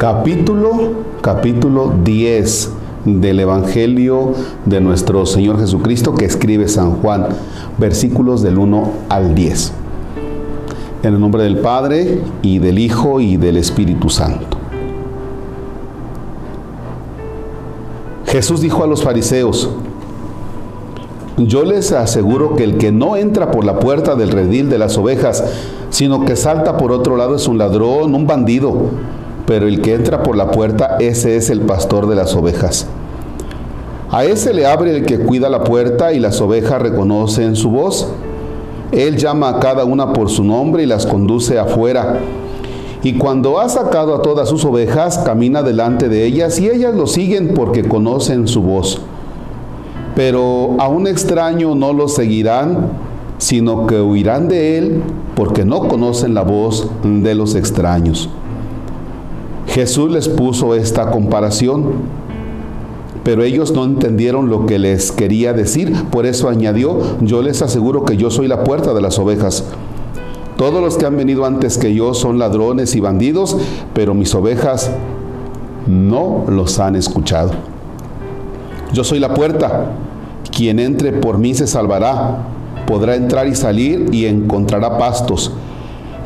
capítulo, capítulo 10 del Evangelio de nuestro Señor Jesucristo que escribe San Juan, versículos del 1 al 10. En el nombre del Padre y del Hijo y del Espíritu Santo. Jesús dijo a los fariseos, yo les aseguro que el que no entra por la puerta del redil de las ovejas, sino que salta por otro lado es un ladrón, un bandido pero el que entra por la puerta, ese es el pastor de las ovejas. A ese le abre el que cuida la puerta y las ovejas reconocen su voz. Él llama a cada una por su nombre y las conduce afuera. Y cuando ha sacado a todas sus ovejas, camina delante de ellas y ellas lo siguen porque conocen su voz. Pero a un extraño no lo seguirán, sino que huirán de él porque no conocen la voz de los extraños. Jesús les puso esta comparación, pero ellos no entendieron lo que les quería decir, por eso añadió, yo les aseguro que yo soy la puerta de las ovejas. Todos los que han venido antes que yo son ladrones y bandidos, pero mis ovejas no los han escuchado. Yo soy la puerta. Quien entre por mí se salvará. Podrá entrar y salir y encontrará pastos.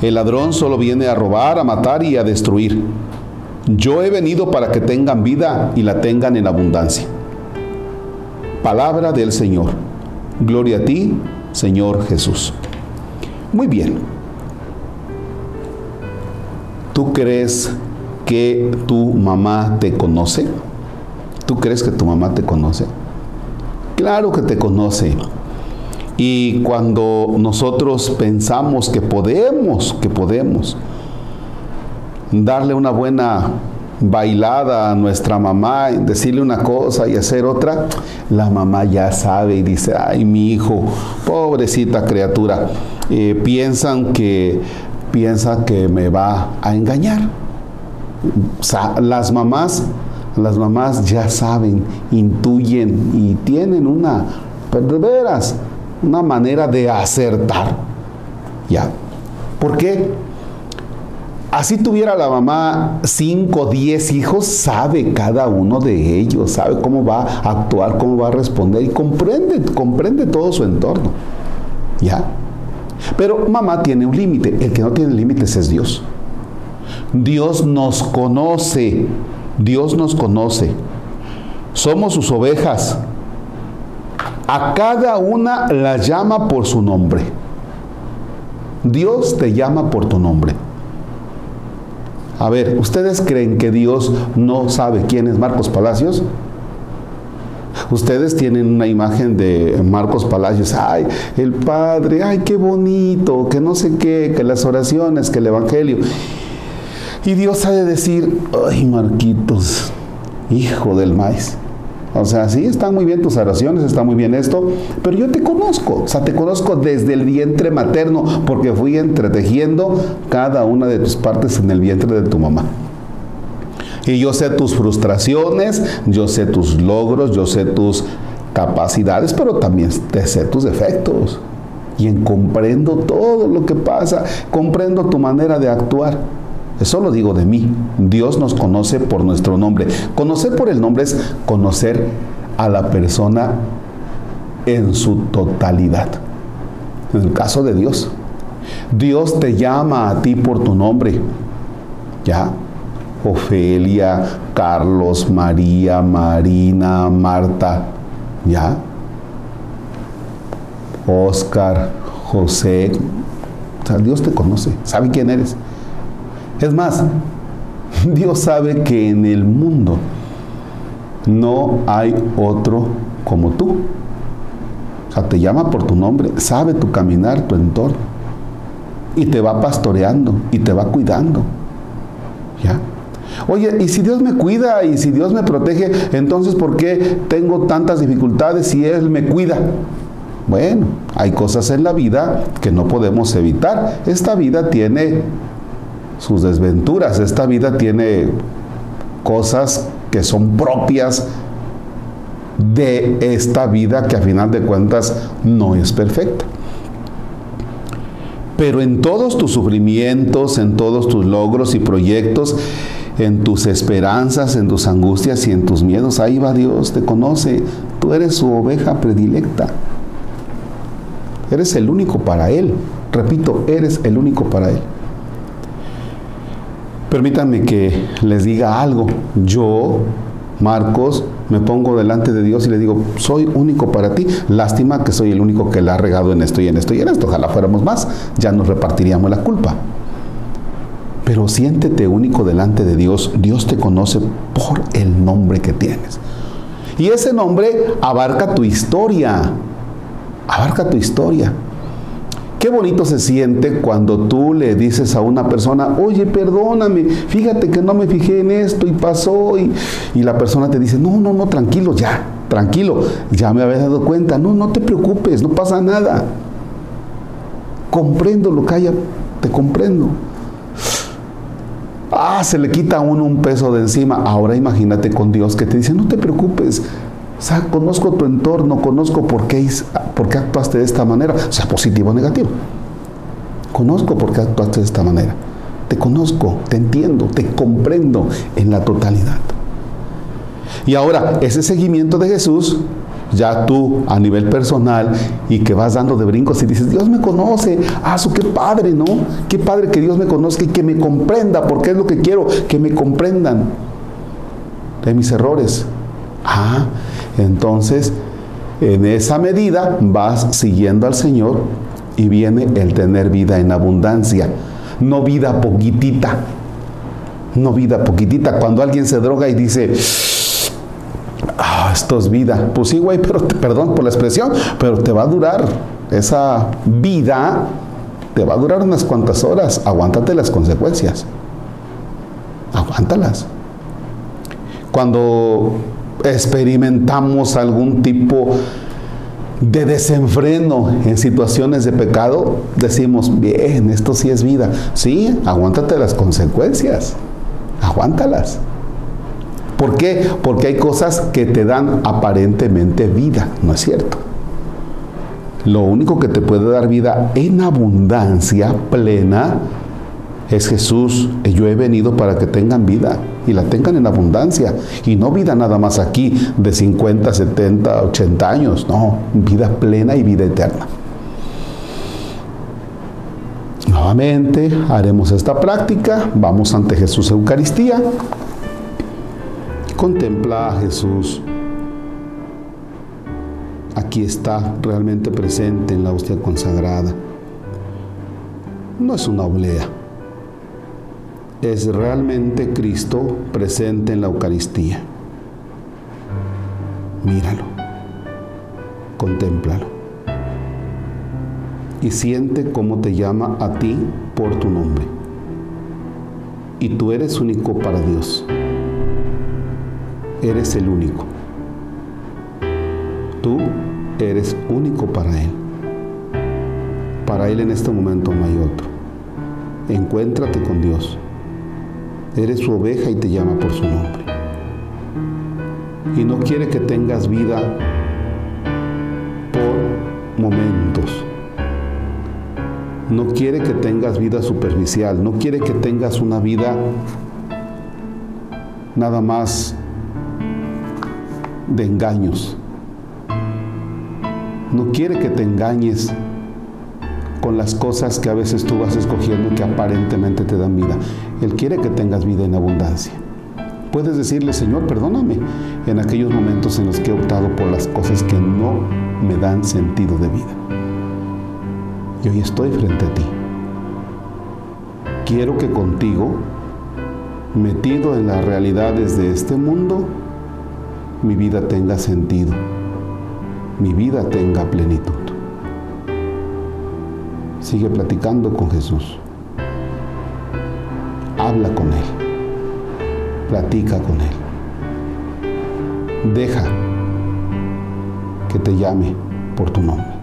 El ladrón solo viene a robar, a matar y a destruir. Yo he venido para que tengan vida y la tengan en abundancia. Palabra del Señor. Gloria a ti, Señor Jesús. Muy bien. ¿Tú crees que tu mamá te conoce? ¿Tú crees que tu mamá te conoce? Claro que te conoce. Y cuando nosotros pensamos que podemos, que podemos, darle una buena bailada a nuestra mamá, decirle una cosa y hacer otra, la mamá ya sabe y dice, ay, mi hijo, pobrecita criatura, eh, piensan que piensa que me va a engañar. las mamás, las mamás ya saben, intuyen y tienen una, de veras, una manera de acertar. ¿Ya? ¿Por qué? Así tuviera la mamá 5, 10 hijos, sabe cada uno de ellos, sabe cómo va a actuar, cómo va a responder y comprende, comprende todo su entorno. ¿Ya? Pero mamá tiene un límite, el que no tiene límites es Dios. Dios nos conoce, Dios nos conoce. Somos sus ovejas. A cada una la llama por su nombre. Dios te llama por tu nombre. A ver, ¿ustedes creen que Dios no sabe quién es Marcos Palacios? Ustedes tienen una imagen de Marcos Palacios, ay, el Padre, ay, qué bonito, que no sé qué, que las oraciones, que el Evangelio. Y Dios ha de decir, ay, Marquitos, hijo del maíz. O sea, sí, están muy bien tus oraciones, está muy bien esto, pero yo te conozco, o sea, te conozco desde el vientre materno, porque fui entretejiendo cada una de tus partes en el vientre de tu mamá. Y yo sé tus frustraciones, yo sé tus logros, yo sé tus capacidades, pero también te sé tus defectos. Y en comprendo todo lo que pasa, comprendo tu manera de actuar. Eso lo digo de mí. Dios nos conoce por nuestro nombre. Conocer por el nombre es conocer a la persona en su totalidad. En el caso de Dios, Dios te llama a ti por tu nombre. ¿Ya? Ofelia, Carlos, María, Marina, Marta. ¿Ya? Oscar, José. O sea, Dios te conoce, sabe quién eres. Es más, Dios sabe que en el mundo no hay otro como tú. O sea, te llama por tu nombre, sabe tu caminar, tu entorno. Y te va pastoreando y te va cuidando. ¿Ya? Oye, y si Dios me cuida y si Dios me protege, entonces ¿por qué tengo tantas dificultades si Él me cuida? Bueno, hay cosas en la vida que no podemos evitar. Esta vida tiene sus desventuras. Esta vida tiene cosas que son propias de esta vida que a final de cuentas no es perfecta. Pero en todos tus sufrimientos, en todos tus logros y proyectos, en tus esperanzas, en tus angustias y en tus miedos. Ahí va Dios, te conoce. Tú eres su oveja predilecta. Eres el único para Él. Repito, eres el único para Él. Permítanme que les diga algo. Yo, Marcos, me pongo delante de Dios y le digo, soy único para ti. Lástima que soy el único que la ha regado en esto y en esto y en esto. Ojalá fuéramos más, ya nos repartiríamos la culpa. Pero siéntete único delante de Dios. Dios te conoce por el nombre que tienes. Y ese nombre abarca tu historia. Abarca tu historia. Qué bonito se siente cuando tú le dices a una persona, oye, perdóname, fíjate que no me fijé en esto y pasó, y, la persona te dice, no, no, no, tranquilo, ya, tranquilo, ya me había dado cuenta, no, no te preocupes, no pasa nada. Comprendo lo que haya, te comprendo. Ah, se le quita a uno un peso de encima. Ahora imagínate con Dios que te dice, no te preocupes, sea, conozco tu entorno, conozco por qué, por qué actuaste de esta manera, sea positivo o negativo. Conozco por qué actuaste de esta manera. Te conozco, te entiendo, te comprendo en la totalidad. Y ahora, ese seguimiento de Jesús, ya tú a nivel personal y que vas dando de brincos y dices, Dios me conoce, ah, su qué padre, ¿no? Qué padre que Dios me conozca y que me comprenda, porque es lo que quiero, que me comprendan de mis errores. Ah, entonces, en esa medida vas siguiendo al Señor y viene el tener vida en abundancia, no vida poquitita, no vida poquitita. Cuando alguien se droga y dice, ah, esto es vida, pues sí, güey, pero perdón por la expresión, pero te va a durar esa vida, te va a durar unas cuantas horas, aguántate las consecuencias, aguántalas. Cuando experimentamos algún tipo de desenfreno en situaciones de pecado, decimos, bien, esto sí es vida. Sí, aguántate las consecuencias, aguántalas. ¿Por qué? Porque hay cosas que te dan aparentemente vida, ¿no es cierto? Lo único que te puede dar vida en abundancia plena es Jesús. Yo he venido para que tengan vida y la tengan en abundancia. Y no vida nada más aquí de 50, 70, 80 años, no, vida plena y vida eterna. Nuevamente haremos esta práctica, vamos ante Jesús Eucaristía, contempla a Jesús. Aquí está realmente presente en la hostia consagrada. No es una oblea es realmente Cristo presente en la Eucaristía. Míralo, contémplalo y siente cómo te llama a ti por tu nombre. Y tú eres único para Dios. Eres el único. Tú eres único para Él. Para Él en este momento no hay otro. Encuéntrate con Dios. Eres su oveja y te llama por su nombre. Y no quiere que tengas vida por momentos. No quiere que tengas vida superficial. No quiere que tengas una vida nada más de engaños. No quiere que te engañes con las cosas que a veces tú vas escogiendo y que aparentemente te dan vida. Él quiere que tengas vida en abundancia. Puedes decirle, Señor, perdóname en aquellos momentos en los que he optado por las cosas que no me dan sentido de vida. Y hoy estoy frente a ti. Quiero que contigo, metido en las realidades de este mundo, mi vida tenga sentido, mi vida tenga plenitud. Sigue platicando con Jesús. Habla con Él. Platica con Él. Deja que te llame por tu nombre.